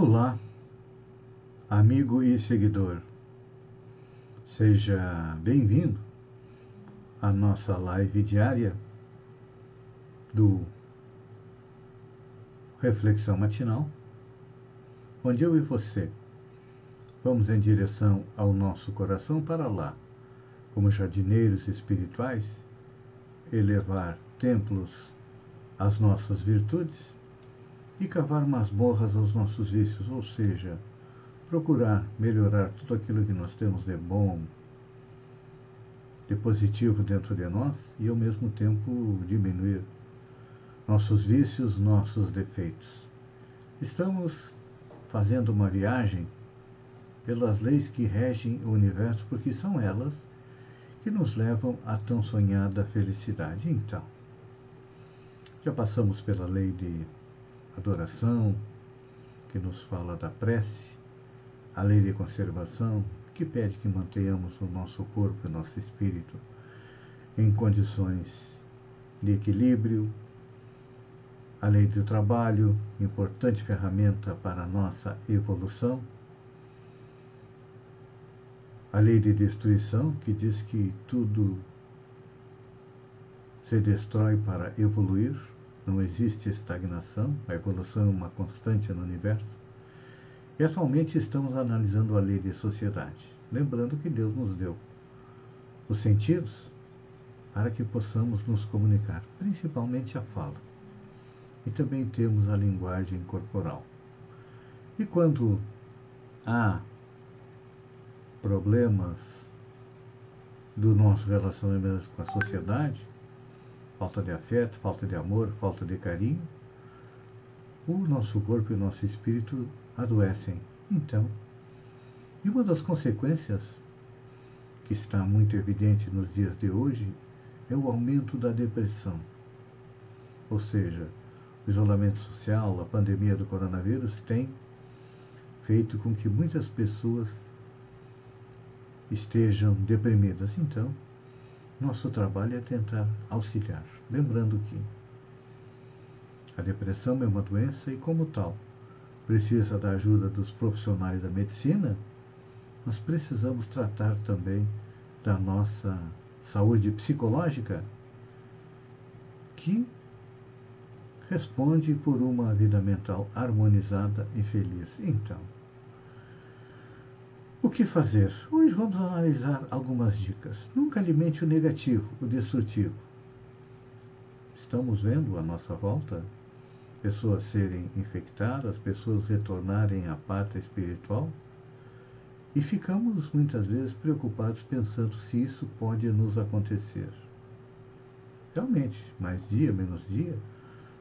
Olá, amigo e seguidor. Seja bem-vindo à nossa live diária do Reflexão Matinal, onde eu e você vamos em direção ao nosso coração para lá, como jardineiros espirituais, elevar templos às nossas virtudes e cavar masmorras aos nossos vícios, ou seja, procurar melhorar tudo aquilo que nós temos de bom, de positivo dentro de nós e ao mesmo tempo diminuir nossos vícios, nossos defeitos. Estamos fazendo uma viagem pelas leis que regem o universo, porque são elas que nos levam à tão sonhada felicidade. Então, já passamos pela lei de adoração, que nos fala da prece, a lei de conservação, que pede que mantenhamos o nosso corpo e nosso espírito em condições de equilíbrio, a lei do trabalho, importante ferramenta para a nossa evolução, a lei de destruição, que diz que tudo se destrói para evoluir, não existe estagnação, a evolução é uma constante no universo. E atualmente estamos analisando a lei de sociedade, lembrando que Deus nos deu os sentidos para que possamos nos comunicar, principalmente a fala. E também temos a linguagem corporal. E quando há problemas do nosso relacionamento com a sociedade, falta de afeto, falta de amor, falta de carinho, o nosso corpo e o nosso espírito adoecem. Então, e uma das consequências que está muito evidente nos dias de hoje é o aumento da depressão. Ou seja, o isolamento social, a pandemia do coronavírus tem feito com que muitas pessoas estejam deprimidas. Então, nosso trabalho é tentar auxiliar. Lembrando que a depressão é uma doença e, como tal, precisa da ajuda dos profissionais da medicina, nós precisamos tratar também da nossa saúde psicológica, que responde por uma vida mental harmonizada e feliz. Então, o que fazer? Hoje vamos analisar algumas dicas. Nunca alimente o negativo, o destrutivo. Estamos vendo à nossa volta pessoas serem infectadas, pessoas retornarem à pátria espiritual e ficamos muitas vezes preocupados pensando se isso pode nos acontecer. Realmente, mais dia, menos dia,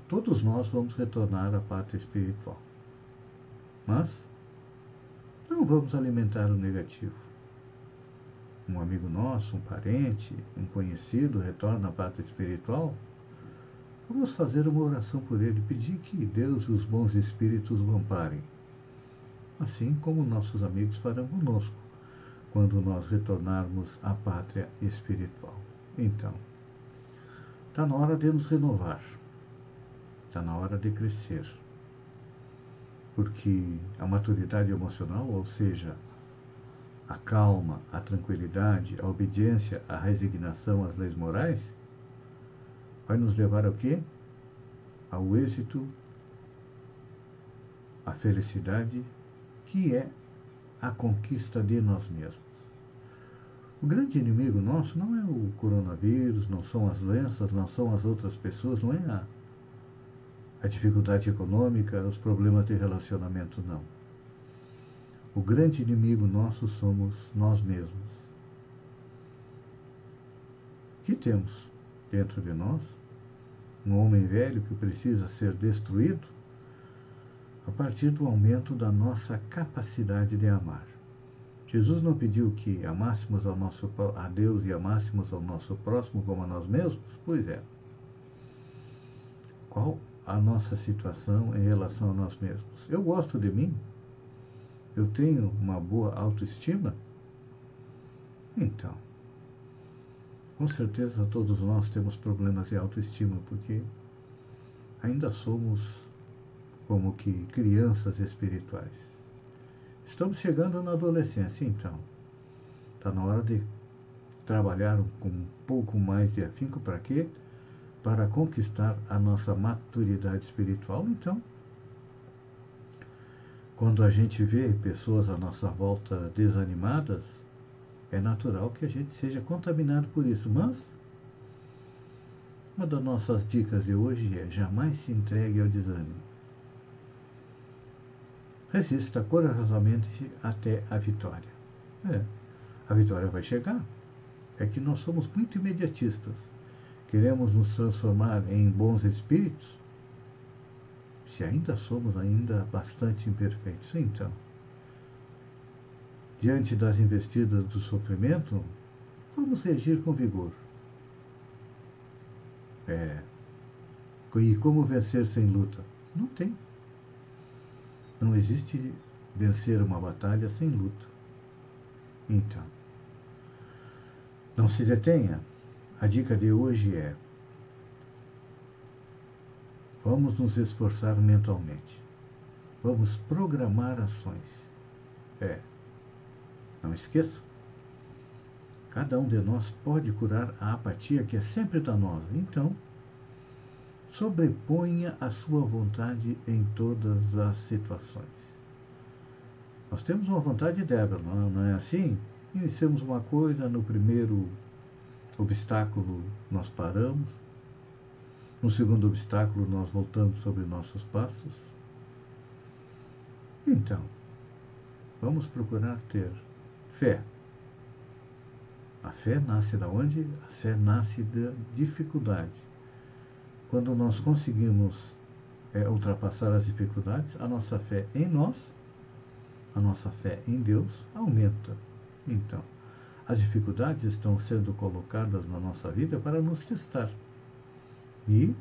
todos nós vamos retornar à pátria espiritual. Mas não vamos alimentar o negativo. Um amigo nosso, um parente, um conhecido retorna à pátria espiritual. Vamos fazer uma oração por ele, pedir que Deus e os bons espíritos o amparem. Assim como nossos amigos farão conosco, quando nós retornarmos à pátria espiritual. Então, está na hora de nos renovar, está na hora de crescer porque a maturidade emocional, ou seja, a calma, a tranquilidade, a obediência, a resignação às leis morais, vai nos levar ao quê? Ao êxito, à felicidade, que é a conquista de nós mesmos. O grande inimigo nosso não é o coronavírus, não são as doenças, não são as outras pessoas, não é a a dificuldade econômica, os problemas de relacionamento, não. O grande inimigo nosso somos nós mesmos. Que temos dentro de nós um homem velho que precisa ser destruído a partir do aumento da nossa capacidade de amar. Jesus não pediu que amássemos ao nosso, a Deus e amássemos ao nosso próximo como a nós mesmos? Pois é. Qual a nossa situação em relação a nós mesmos. Eu gosto de mim? Eu tenho uma boa autoestima? Então, com certeza todos nós temos problemas de autoestima, porque ainda somos como que crianças espirituais. Estamos chegando na adolescência, então. Está na hora de trabalhar com um pouco mais de afinco para quê? Para conquistar a nossa maturidade espiritual. Então, quando a gente vê pessoas à nossa volta desanimadas, é natural que a gente seja contaminado por isso. Mas, uma das nossas dicas de hoje é jamais se entregue ao desânimo. Resista corajosamente até a vitória. É, a vitória vai chegar. É que nós somos muito imediatistas. Queremos nos transformar em bons espíritos, se ainda somos ainda bastante imperfeitos. Então, diante das investidas do sofrimento, vamos reagir com vigor. É, e como vencer sem luta? Não tem. Não existe vencer uma batalha sem luta. Então, não se detenha. A dica de hoje é: vamos nos esforçar mentalmente. Vamos programar ações. É. Não esqueça. Cada um de nós pode curar a apatia que é sempre danosa. Então, sobreponha a sua vontade em todas as situações. Nós temos uma vontade débil, não é assim? Iniciamos uma coisa, no primeiro obstáculo nós paramos, no segundo obstáculo nós voltamos sobre nossos passos. Então, vamos procurar ter fé. A fé nasce da onde? A fé nasce da dificuldade quando nós conseguimos é, ultrapassar as dificuldades, a nossa fé em nós, a nossa fé em Deus aumenta. Então, as dificuldades estão sendo colocadas na nossa vida para nos testar e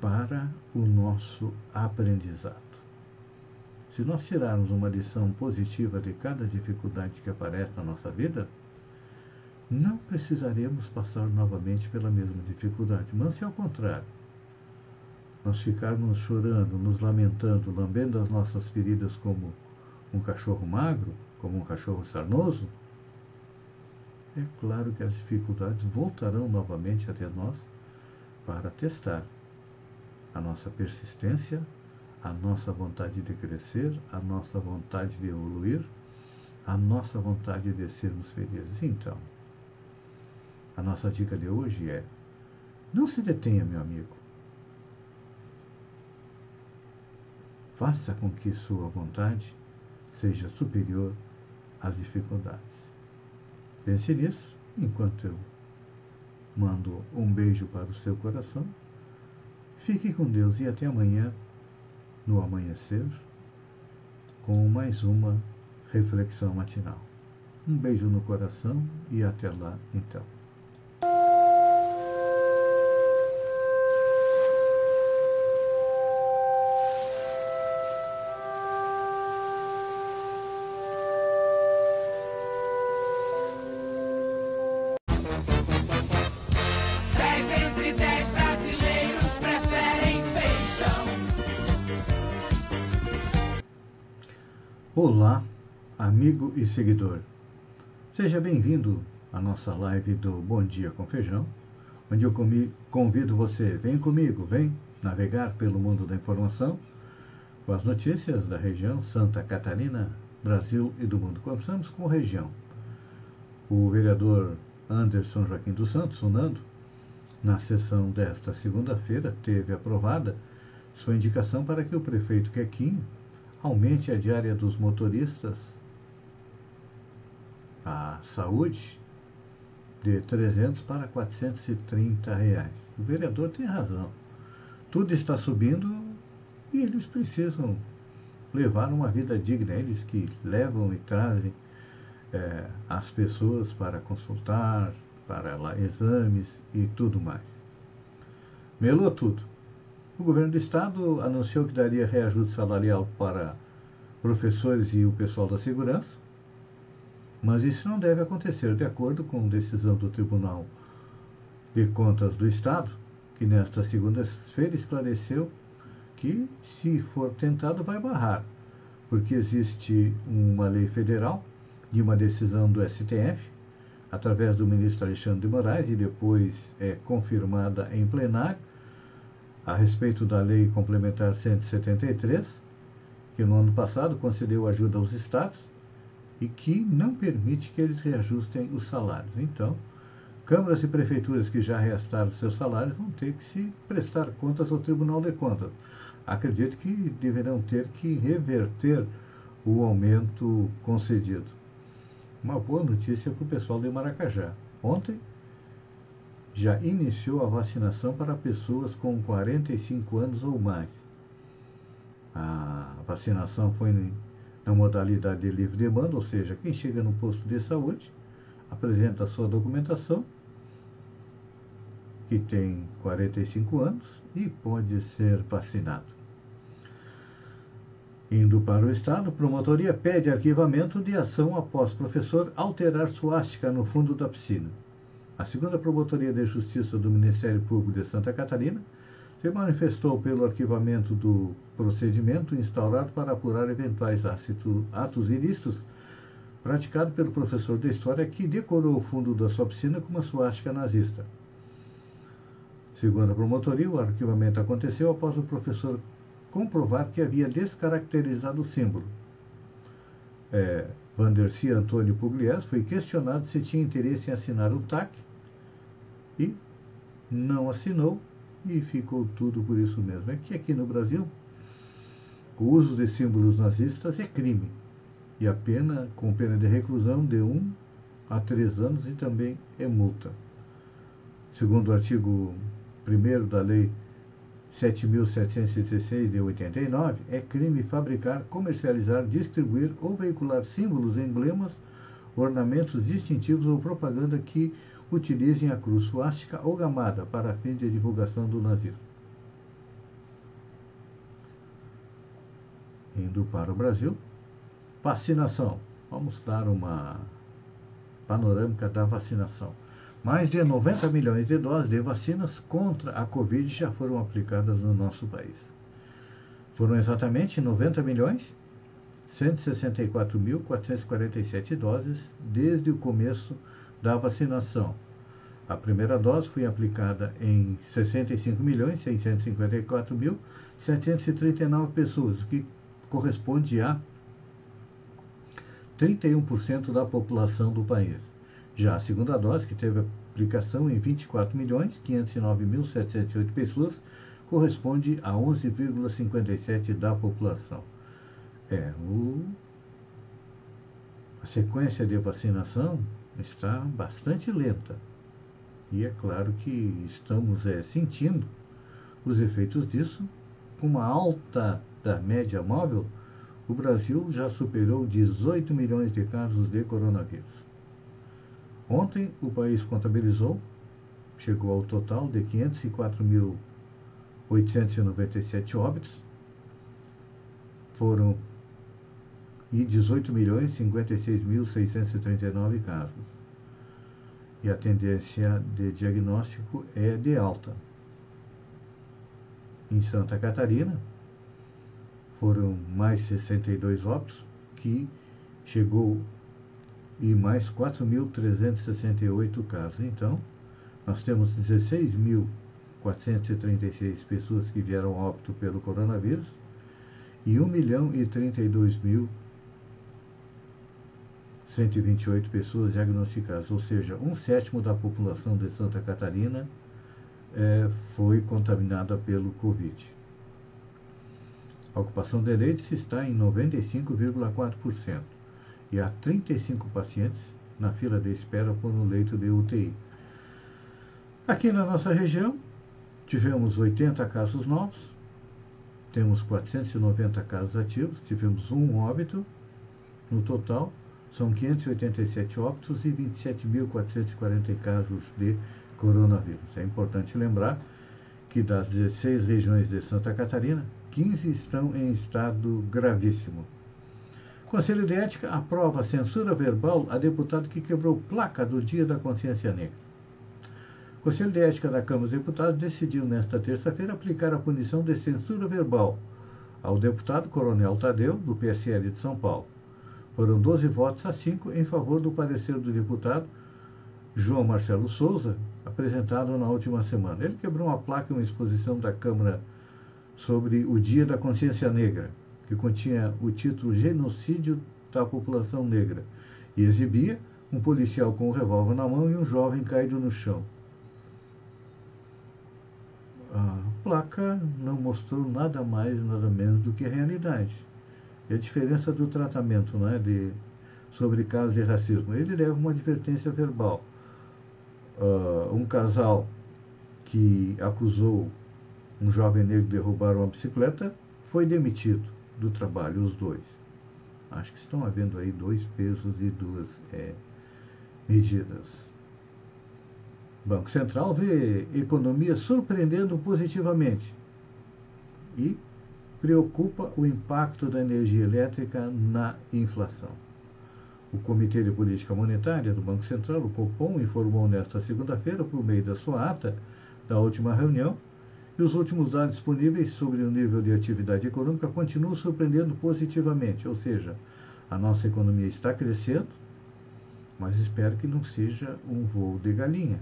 para o nosso aprendizado. Se nós tirarmos uma lição positiva de cada dificuldade que aparece na nossa vida, não precisaremos passar novamente pela mesma dificuldade, mas se ao contrário, nós ficarmos chorando, nos lamentando, lambendo as nossas feridas como um cachorro magro, como um cachorro sarnoso, é claro que as dificuldades voltarão novamente até nós para testar a nossa persistência, a nossa vontade de crescer, a nossa vontade de evoluir, a nossa vontade de sermos felizes. Então, a nossa dica de hoje é: não se detenha, meu amigo. faça com que sua vontade seja superior às dificuldades. Pense nisso enquanto eu mando um beijo para o seu coração. Fique com Deus e até amanhã, no amanhecer, com mais uma reflexão matinal. Um beijo no coração e até lá então. E seguidor. Seja bem-vindo à nossa live do Bom Dia com Feijão, onde eu convido você, vem comigo, vem navegar pelo mundo da informação com as notícias da região Santa Catarina, Brasil e do mundo. Começamos com região. O vereador Anderson Joaquim dos Santos, o Nando, na sessão desta segunda-feira, teve aprovada sua indicação para que o prefeito Quequinho aumente a diária dos motoristas, a saúde, de 300 para 430 reais. O vereador tem razão. Tudo está subindo e eles precisam levar uma vida digna. Eles que levam e trazem é, as pessoas para consultar, para lá, exames e tudo mais. Melou tudo. O governo do estado anunciou que daria reajuste salarial para professores e o pessoal da segurança, mas isso não deve acontecer. De acordo com decisão do Tribunal de Contas do Estado, que nesta segunda-feira esclareceu que, se for tentado, vai barrar, porque existe uma lei federal de uma decisão do STF, através do ministro Alexandre de Moraes, e depois é confirmada em plenário, a respeito da Lei Complementar 173, que no ano passado concedeu ajuda aos estados e que não permite que eles reajustem os salários. Então, câmaras e prefeituras que já reajustaram seus salários vão ter que se prestar contas ao Tribunal de Contas. Acredito que deverão ter que reverter o aumento concedido. Uma boa notícia para o pessoal de Maracajá. Ontem já iniciou a vacinação para pessoas com 45 anos ou mais. A vacinação foi na modalidade de livre demanda, ou seja, quem chega no posto de saúde apresenta sua documentação, que tem 45 anos e pode ser vacinado. Indo para o Estado, promotoria pede arquivamento de ação após professor alterar suástica no fundo da piscina. A segunda Promotoria de Justiça do Ministério Público de Santa Catarina se manifestou pelo arquivamento do procedimento instaurado para apurar eventuais atos ilícitos praticado pelo professor de História que decorou o fundo da sua piscina com uma suástica nazista. Segundo a promotoria, o arquivamento aconteceu após o professor comprovar que havia descaracterizado o símbolo. É, Vandercia Antônio Pugliese foi questionado se tinha interesse em assinar o TAC e não assinou e ficou tudo por isso mesmo. É que aqui no Brasil o uso de símbolos nazistas é crime e a pena com pena de reclusão de um a três anos e também é multa. Segundo o artigo 1 da Lei 7.716 de 89, é crime fabricar, comercializar, distribuir ou veicular símbolos, emblemas, ornamentos distintivos ou propaganda que utilizem a cruz suástica ou gamada para fins de divulgação do nazismo. Indo para o Brasil, vacinação. Vamos dar uma panorâmica da vacinação. Mais de 90 milhões de doses de vacinas contra a Covid já foram aplicadas no nosso país. Foram exatamente 90 milhões 164.447 doses desde o começo da vacinação. A primeira dose foi aplicada em 65.654.739 pessoas, o que corresponde a 31% da população do país. Já a segunda dose, que teve aplicação em 24.509.708 pessoas, corresponde a 11,57% da população. É, o, a sequência de vacinação está bastante lenta. E é claro que estamos é, sentindo os efeitos disso. Com uma alta da média móvel, o Brasil já superou 18 milhões de casos de coronavírus. Ontem, o país contabilizou, chegou ao total de 504.897 óbitos, foram e 18 milhões 56.639 casos e a tendência de diagnóstico é de alta. Em Santa Catarina, foram mais 62 óbitos, que chegou e mais 4.368 casos. Então, nós temos 16.436 pessoas que vieram óbito pelo coronavírus e 1 milhão e 32 mil 128 pessoas diagnosticadas, ou seja, um sétimo da população de Santa Catarina é, foi contaminada pelo Covid. A ocupação de leitos está em 95,4% e há 35 pacientes na fila de espera por um leito de UTI. Aqui na nossa região, tivemos 80 casos novos, temos 490 casos ativos, tivemos um óbito no total, são 587 óbitos e 27.440 casos de coronavírus. É importante lembrar que das 16 regiões de Santa Catarina, 15 estão em estado gravíssimo. Conselho de Ética aprova censura verbal a deputado que quebrou placa do Dia da Consciência Negra. Conselho de Ética da Câmara dos Deputados decidiu nesta terça-feira aplicar a punição de censura verbal ao deputado Coronel Tadeu, do PSL de São Paulo. Foram 12 votos a 5 em favor do parecer do deputado João Marcelo Souza, apresentado na última semana. Ele quebrou uma placa em uma exposição da Câmara sobre o Dia da Consciência Negra, que continha o título Genocídio da População Negra, e exibia um policial com um revólver na mão e um jovem caído no chão a placa não mostrou nada mais, nada menos do que a realidade. E a diferença do tratamento né, de, sobre casos de racismo. Ele leva uma advertência verbal. Uh, um casal que acusou um jovem negro de derrubar uma bicicleta foi demitido do trabalho, os dois. Acho que estão havendo aí dois pesos e duas é, medidas. Banco Central vê economia surpreendendo positivamente e preocupa o impacto da energia elétrica na inflação. O Comitê de Política Monetária do Banco Central, o Copom, informou nesta segunda-feira, por meio da sua ata da última reunião, que os últimos dados disponíveis sobre o nível de atividade econômica continuam surpreendendo positivamente, ou seja, a nossa economia está crescendo, mas espero que não seja um voo de galinha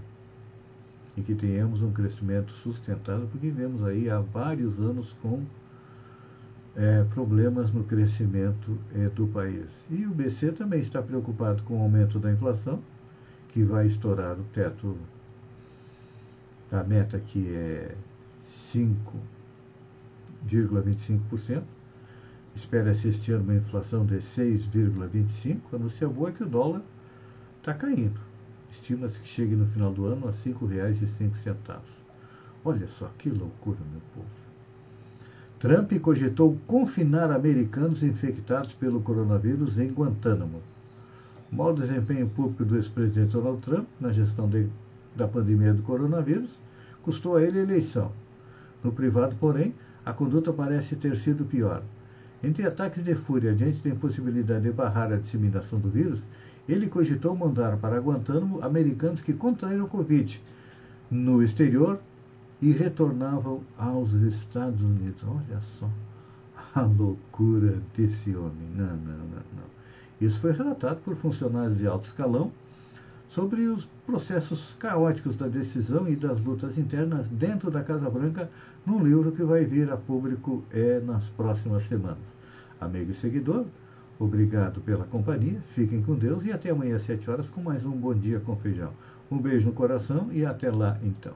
e que tenhamos um crescimento sustentado, porque vivemos aí há vários anos com é, problemas no crescimento é, do país. E o BC também está preocupado com o aumento da inflação, que vai estourar o teto da meta, que é 5,25%. Espera-se este ano uma inflação de 6,25%. A notícia boa é que o dólar está caindo. Estima-se que chegue no final do ano a R$ 5,05. Olha só que loucura, meu povo. Trump cogitou confinar americanos infectados pelo coronavírus em Guantánamo. O mau desempenho público do ex-presidente Donald Trump na gestão de, da pandemia do coronavírus custou a ele a eleição. No privado, porém, a conduta parece ter sido pior. Entre ataques de fúria diante da impossibilidade de barrar a disseminação do vírus, ele cogitou mandar para Guantánamo americanos que contraíram o Covid no exterior e retornavam aos Estados Unidos. Olha só a loucura desse homem. Não, não, não, não. Isso foi relatado por funcionários de alto escalão sobre os processos caóticos da decisão e das lutas internas dentro da Casa Branca num livro que vai vir a público é, nas próximas semanas. Amigo e seguidor, Obrigado pela companhia, fiquem com Deus e até amanhã às 7 horas com mais um Bom Dia com Feijão. Um beijo no coração e até lá então.